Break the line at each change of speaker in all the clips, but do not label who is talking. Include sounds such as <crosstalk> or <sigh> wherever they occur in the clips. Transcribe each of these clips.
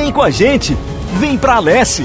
Vem com a gente, vem pra Alesse!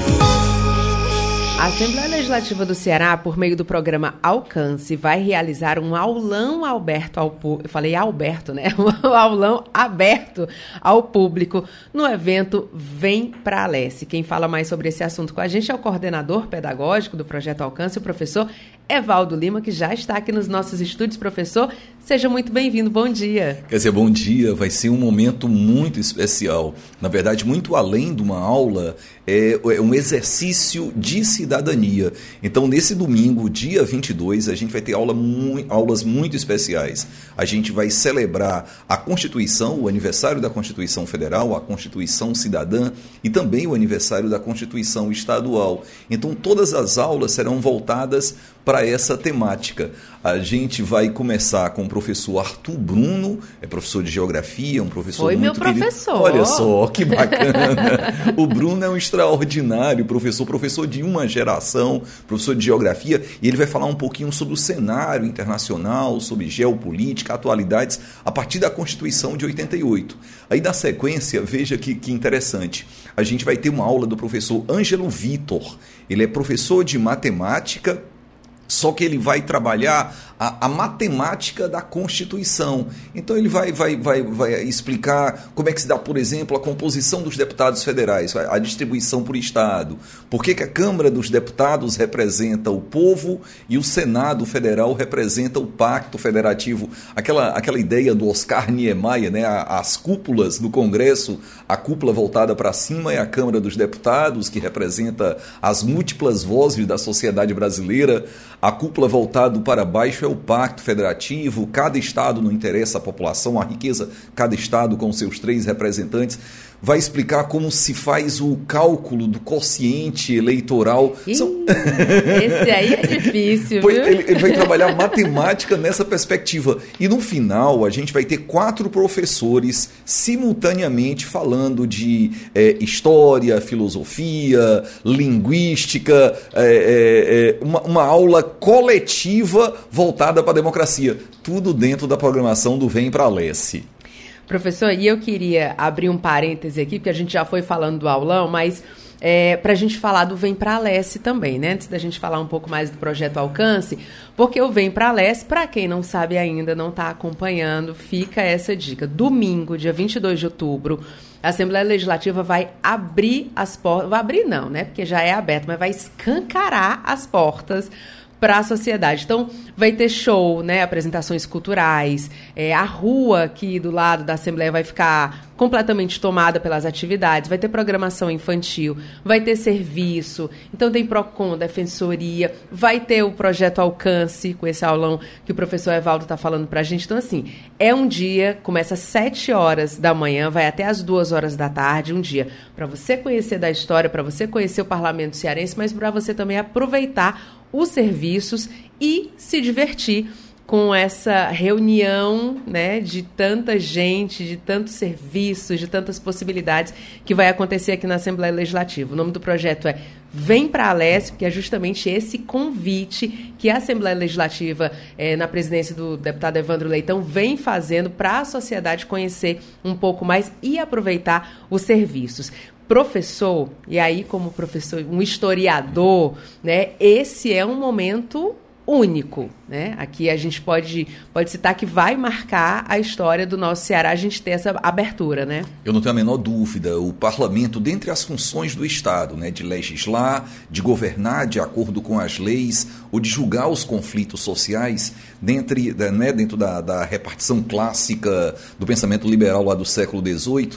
A Assembleia Legislativa do Ceará, por meio do programa Alcance, vai realizar um aulão aberto ao público. Eu falei Alberto, né? <laughs> Um aulão aberto ao público no evento Vem Pra Alesse. Quem fala mais sobre esse assunto com a gente é o coordenador pedagógico do projeto Alcance, o professor Evaldo Lima, que já está aqui nos nossos estúdios. Professor, seja muito bem-vindo. Bom dia.
Quer dizer, bom dia. Vai ser um momento muito especial. Na verdade, muito além de uma aula, é, é um exercício de cidadania. Então, nesse domingo, dia 22, a gente vai ter aula mu aulas muito especiais. A gente vai celebrar a Constituição, o aniversário da Constituição Federal, a Constituição Cidadã e também o aniversário da Constituição Estadual. Então, todas as aulas serão voltadas para essa temática. A gente vai começar com o professor Arthur Bruno, é professor de geografia, um professor
Foi
muito
meu professor.
Querido. Olha só, que bacana. <laughs> o Bruno é um extraordinário professor, professor de uma geração, professor de geografia, e ele vai falar um pouquinho sobre o cenário internacional, sobre geopolítica, atualidades, a partir da Constituição de 88. Aí, na sequência, veja que, que interessante. A gente vai ter uma aula do professor Ângelo Vitor. Ele é professor de matemática só que ele vai trabalhar a, a, matemática da Constituição. Então ele vai, vai, vai, vai explicar como é que se dá, por exemplo, a composição dos deputados federais, a distribuição por Estado. Por que, que a Câmara dos Deputados representa o povo e o Senado Federal representa o Pacto Federativo. Aquela, aquela ideia do Oscar Niemeyer, né? as cúpulas do Congresso, a cúpula voltada para cima é a Câmara dos Deputados, que representa as múltiplas vozes da sociedade brasileira. A cúpula voltada para baixo é o pacto federativo, cada estado não interessa a população, a riqueza, cada estado com seus três representantes vai explicar como se faz o cálculo do quociente eleitoral.
Ih, São... Esse aí é difícil. Viu?
Ele, ele, vai trabalhar matemática nessa perspectiva. E no final, a gente vai ter quatro professores simultaneamente falando de é, história, filosofia, linguística, é, é, uma, uma aula coletiva voltada para a democracia. Tudo dentro da programação do Vem para Lesse.
Professor, e eu queria abrir um parêntese aqui, porque a gente já foi falando do aulão, mas é, para a gente falar do Vem para Leste também, né? Antes da gente falar um pouco mais do projeto Alcance, porque o Vem para Leste, para quem não sabe ainda, não está acompanhando, fica essa dica. Domingo, dia 22 de outubro, a Assembleia Legislativa vai abrir as portas, vai abrir não, né? Porque já é aberto, mas vai escancarar as portas para a sociedade. Então, vai ter show, né, apresentações culturais, é, a rua aqui do lado da Assembleia vai ficar completamente tomada pelas atividades, vai ter programação infantil, vai ter serviço, então tem PROCON, Defensoria, vai ter o projeto Alcance, com esse aulão que o professor Evaldo está falando para a gente. Então, assim, é um dia, começa às 7 horas da manhã, vai até às 2 horas da tarde, um dia para você conhecer da história, para você conhecer o parlamento cearense, mas para você também aproveitar os serviços e se divertir com essa reunião né, de tanta gente, de tantos serviços, de tantas possibilidades que vai acontecer aqui na Assembleia Legislativa. O nome do projeto é Vem para a Leste, porque é justamente esse convite que a Assembleia Legislativa, eh, na presidência do deputado Evandro Leitão, vem fazendo para a sociedade conhecer um pouco mais e aproveitar os serviços professor, e aí como professor, um historiador, né, esse é um momento único, né? Aqui a gente pode, pode citar que vai marcar a história do nosso Ceará a gente ter essa abertura, né?
Eu não tenho a menor dúvida. O parlamento, dentre as funções do Estado, né, de legislar, de governar de acordo com as leis, ou de julgar os conflitos sociais, dentre, né, dentro da, da repartição clássica do pensamento liberal lá do século XVIII,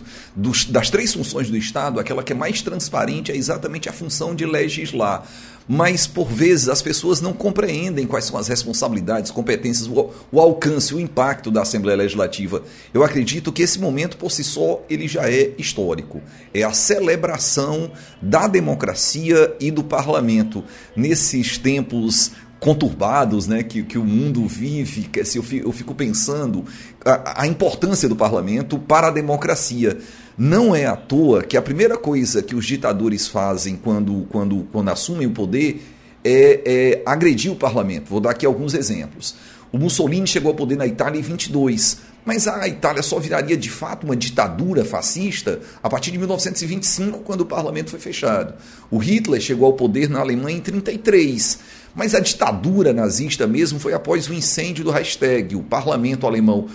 das três funções do Estado, aquela que é mais transparente é exatamente a função de legislar mas por vezes as pessoas não compreendem quais são as responsabilidades, competências, o, o, alcance, o impacto da Assembleia Legislativa. Eu acredito que esse momento por si só ele já é histórico. É a celebração da democracia e do parlamento nesses tempos conturbados né, que, que o mundo vive, que, se eu, fico, eu fico pensando a, a importância do parlamento para a democracia. Não é à toa que a primeira coisa que os ditadores fazem quando, quando, quando assumem o poder é, é agredir o parlamento. Vou dar aqui alguns exemplos. O Mussolini chegou ao poder na Itália em 22, Mas a Itália só viraria de fato uma ditadura fascista a partir de 1925, quando o parlamento foi fechado. O Hitler chegou ao poder na Alemanha em 33. Mas a ditadura nazista mesmo foi após o incêndio do Reichstag, o parlamento alemão.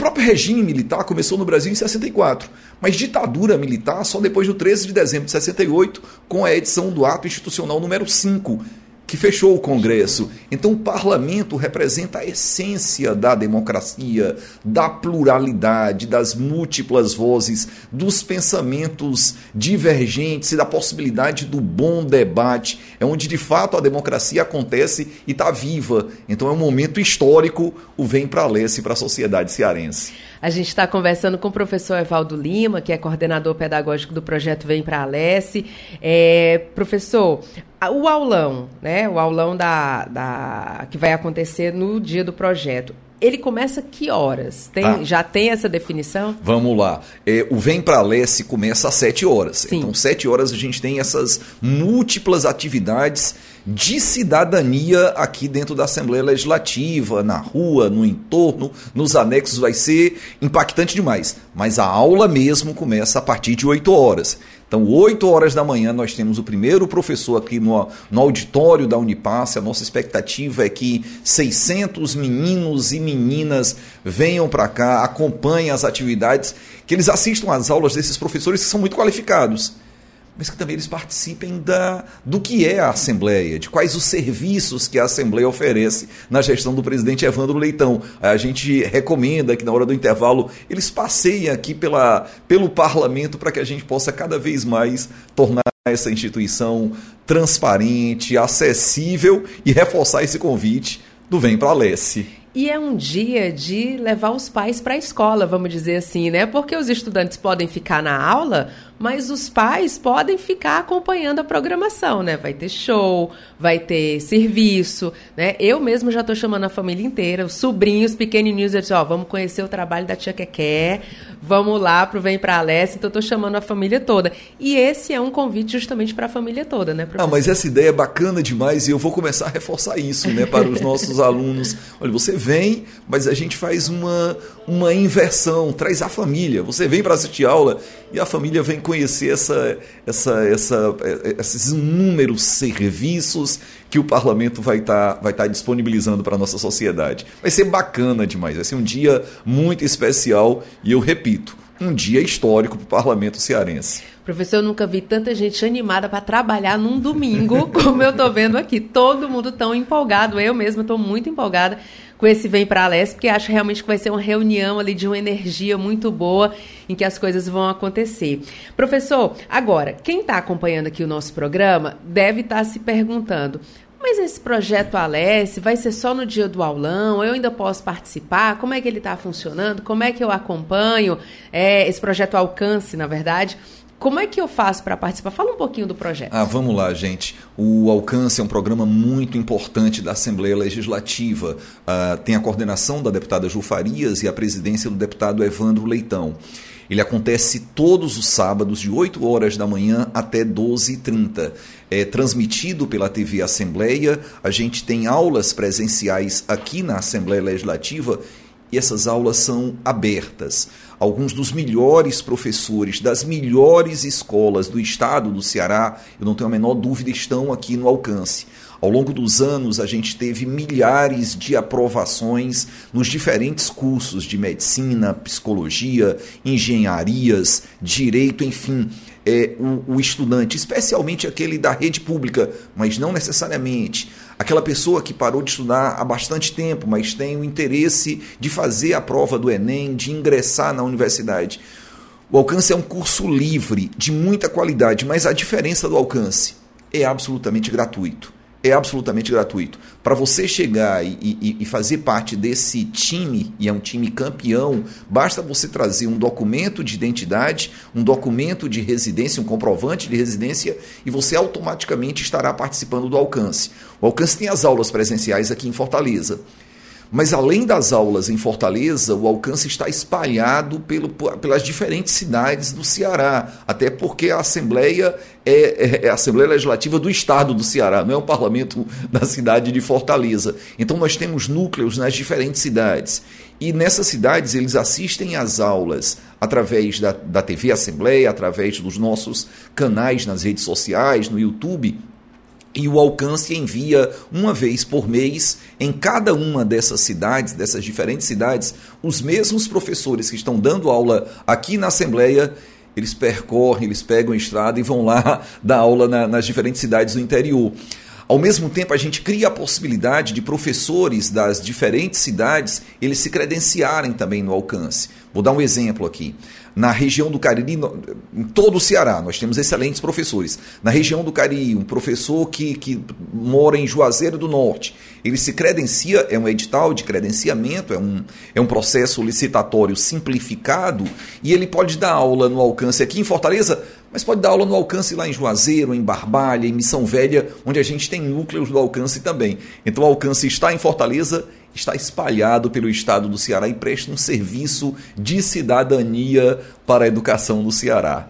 O próprio regime militar começou no Brasil em 64, mas ditadura militar só depois do 13 de dezembro de 68, com a edição do Ato Institucional número 5, que fechou o Congresso. Então, o parlamento representa a essência da democracia, da pluralidade, das múltiplas vozes, dos pensamentos divergentes e da possibilidade do bom debate. É onde, de fato, a democracia acontece e está viva. Então, é um momento histórico, o Vem para a Leste para a sociedade cearense.
A gente está conversando com o professor Evaldo Lima, que é coordenador pedagógico do projeto Vem para a Leste. É, professor, o aulão, né? O aulão da, da, que vai acontecer no dia do projeto. Ele começa que horas? Tem, ah, já tem essa definição?
Vamos lá. É, o Vem para Leste começa às 7 horas. Sim. Então, 7 horas a gente tem essas múltiplas atividades de cidadania aqui dentro da Assembleia Legislativa, na rua, no entorno, nos anexos, vai ser impactante demais. Mas a aula mesmo começa a partir de 8 horas. Então, 8 horas da manhã, nós temos o primeiro professor aqui no, no auditório da Unipasse. A nossa expectativa é que 600 meninos e meninas venham para cá, acompanhem as atividades, que eles assistam às aulas desses professores que são muito qualificados mas que também eles participem da, do que é a Assembleia, de quais os serviços que a Assembleia oferece na gestão do presidente Evandro Leitão. A gente recomenda que na hora do intervalo eles passeiem aqui pela, pelo parlamento para que a gente possa cada vez mais tornar essa instituição transparente, acessível e reforçar esse convite do Vem para a Lesse.
E é um dia de levar os pais para a escola, vamos dizer assim, né? Porque os estudantes podem ficar na aula, mas os pais podem ficar acompanhando a programação, né? Vai ter show, vai ter serviço, né? Eu mesmo já estou chamando a família inteira, os sobrinhos pequenininhos, eu disse, ó, vamos conhecer o trabalho da tia Keké, vamos lá pro Vem Pra Alessia, então eu tô chamando a família toda. E esse é um convite justamente para a família toda, né,
professor? Ah, mas essa ideia é bacana demais e eu vou começar a reforçar isso, né, para os nossos <laughs> alunos. Olha, você vem, mas a gente faz uma, uma inversão, traz a família. Você vem para assistir aula e a família vem conhecer essa, essa, essa, esses inúmeros serviços que o parlamento vai estar tá, vai tá disponibilizando para a nossa sociedade. Vai ser bacana demais, vai ser um dia muito especial e eu repito, um dia histórico para o parlamento cearense.
Professor, eu nunca vi tanta gente animada para trabalhar num domingo <laughs> como eu estou vendo aqui. Todo mundo tão empolgado, eu mesma estou muito empolgada com esse Vem para a Leste, porque acho realmente que vai ser uma reunião ali de uma energia muito boa em que as coisas vão acontecer. Professor, agora, quem está acompanhando aqui o nosso programa deve estar tá se perguntando. Mas esse projeto Alesse vai ser só no dia do aulão? Eu ainda posso participar? Como é que ele está funcionando? Como é que eu acompanho é, esse projeto Alcance, na verdade? Como é que eu faço para participar? Fala um pouquinho do projeto.
Ah, vamos lá, gente. O Alcance é um programa muito importante da Assembleia Legislativa. Uh, tem a coordenação da deputada Ju Farias e a presidência do deputado Evandro Leitão. Ele acontece todos os sábados, de 8 horas da manhã até 12h30. É transmitido pela TV Assembleia. A gente tem aulas presenciais aqui na Assembleia Legislativa e essas aulas são abertas. Alguns dos melhores professores das melhores escolas do estado do Ceará, eu não tenho a menor dúvida, estão aqui no alcance. Ao longo dos anos, a gente teve milhares de aprovações nos diferentes cursos de medicina, psicologia, engenharias, direito, enfim. É, o, o estudante, especialmente aquele da rede pública, mas não necessariamente aquela pessoa que parou de estudar há bastante tempo, mas tem o interesse de fazer a prova do Enem, de ingressar na universidade. O alcance é um curso livre, de muita qualidade, mas a diferença do alcance é absolutamente gratuito é absolutamente gratuito. Para você chegar e, e, e, fazer parte desse time, e é um time campeão, basta você trazer um documento de identidade, um documento de residência, um comprovante de residência, e você automaticamente estará participando do alcance. O alcance tem as aulas presenciais aqui em Fortaleza. Mas além das aulas em Fortaleza, o alcance está espalhado pelo, pelas diferentes cidades do Ceará, até porque a Assembleia é, é, é, a Assembleia Legislativa do Estado do Ceará, não é o parlamento <laughs> da cidade de Fortaleza. Então nós temos núcleos nas diferentes cidades. E nessas cidades eles assistem às aulas através da, da TV Assembleia, através dos nossos canais nas redes sociais, no YouTube e o alcance envia uma vez por mês em cada uma dessas cidades, dessas diferentes cidades, os mesmos professores que estão dando aula aqui na Assembleia. Eles percorrem, eles pegam a estrada e vão lá <laughs> dar aula na, nas diferentes cidades do interior. Ao mesmo tempo, a gente cria a possibilidade de professores das diferentes cidades eles se credenciarem também no alcance. Vou dar um exemplo aqui. Na região do Cariri, em todo o Ceará, nós temos excelentes professores. Na região do Cariri, um professor que, que mora em Juazeiro do Norte, ele se credencia, é um edital de credenciamento, é um, é um processo licitatório simplificado, e ele pode dar aula no alcance aqui em Fortaleza, mas pode dar aula no alcance lá em Juazeiro, em Barbalha, em Missão Velha, onde a gente tem núcleos do alcance também. Então o alcance está em Fortaleza está espalhado pelo estado do Ceará e presta um serviço de cidadania para a educação no Ceará.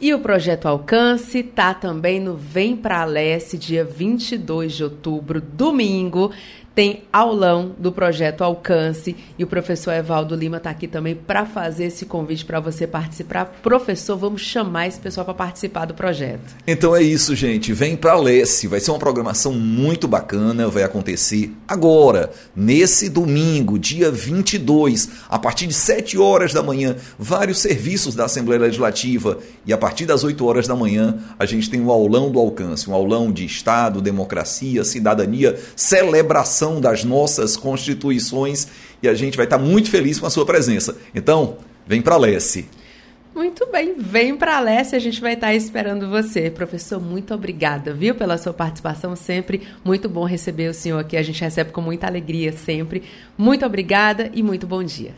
E o projeto Alcance está também no Vem Pra Leste, dia 22 de outubro, domingo tem aulão do projeto Alcance e o professor Evaldo Lima está aqui também para fazer esse convite para você participar. Professor, vamos chamar esse pessoal para participar do projeto.
Então é isso, gente. Vem para Lesse. Vai ser uma programação muito bacana. Vai acontecer agora, nesse domingo, dia 22, a partir de 7 horas da manhã, vários serviços da Assembleia Legislativa. E a partir das 8 horas da manhã, a gente tem o aulão do Alcance um aulão de Estado, democracia, cidadania, celebração das nossas constituições e a gente vai estar muito feliz com a sua presença. Então, vem para a Lesse.
Muito bem, vem para a Leste, a gente vai estar esperando você. Professor, muito obrigada, viu, pela sua participação sempre. Muito bom receber o senhor aqui, a gente recebe com muita alegria sempre. Muito obrigada e muito bom dia.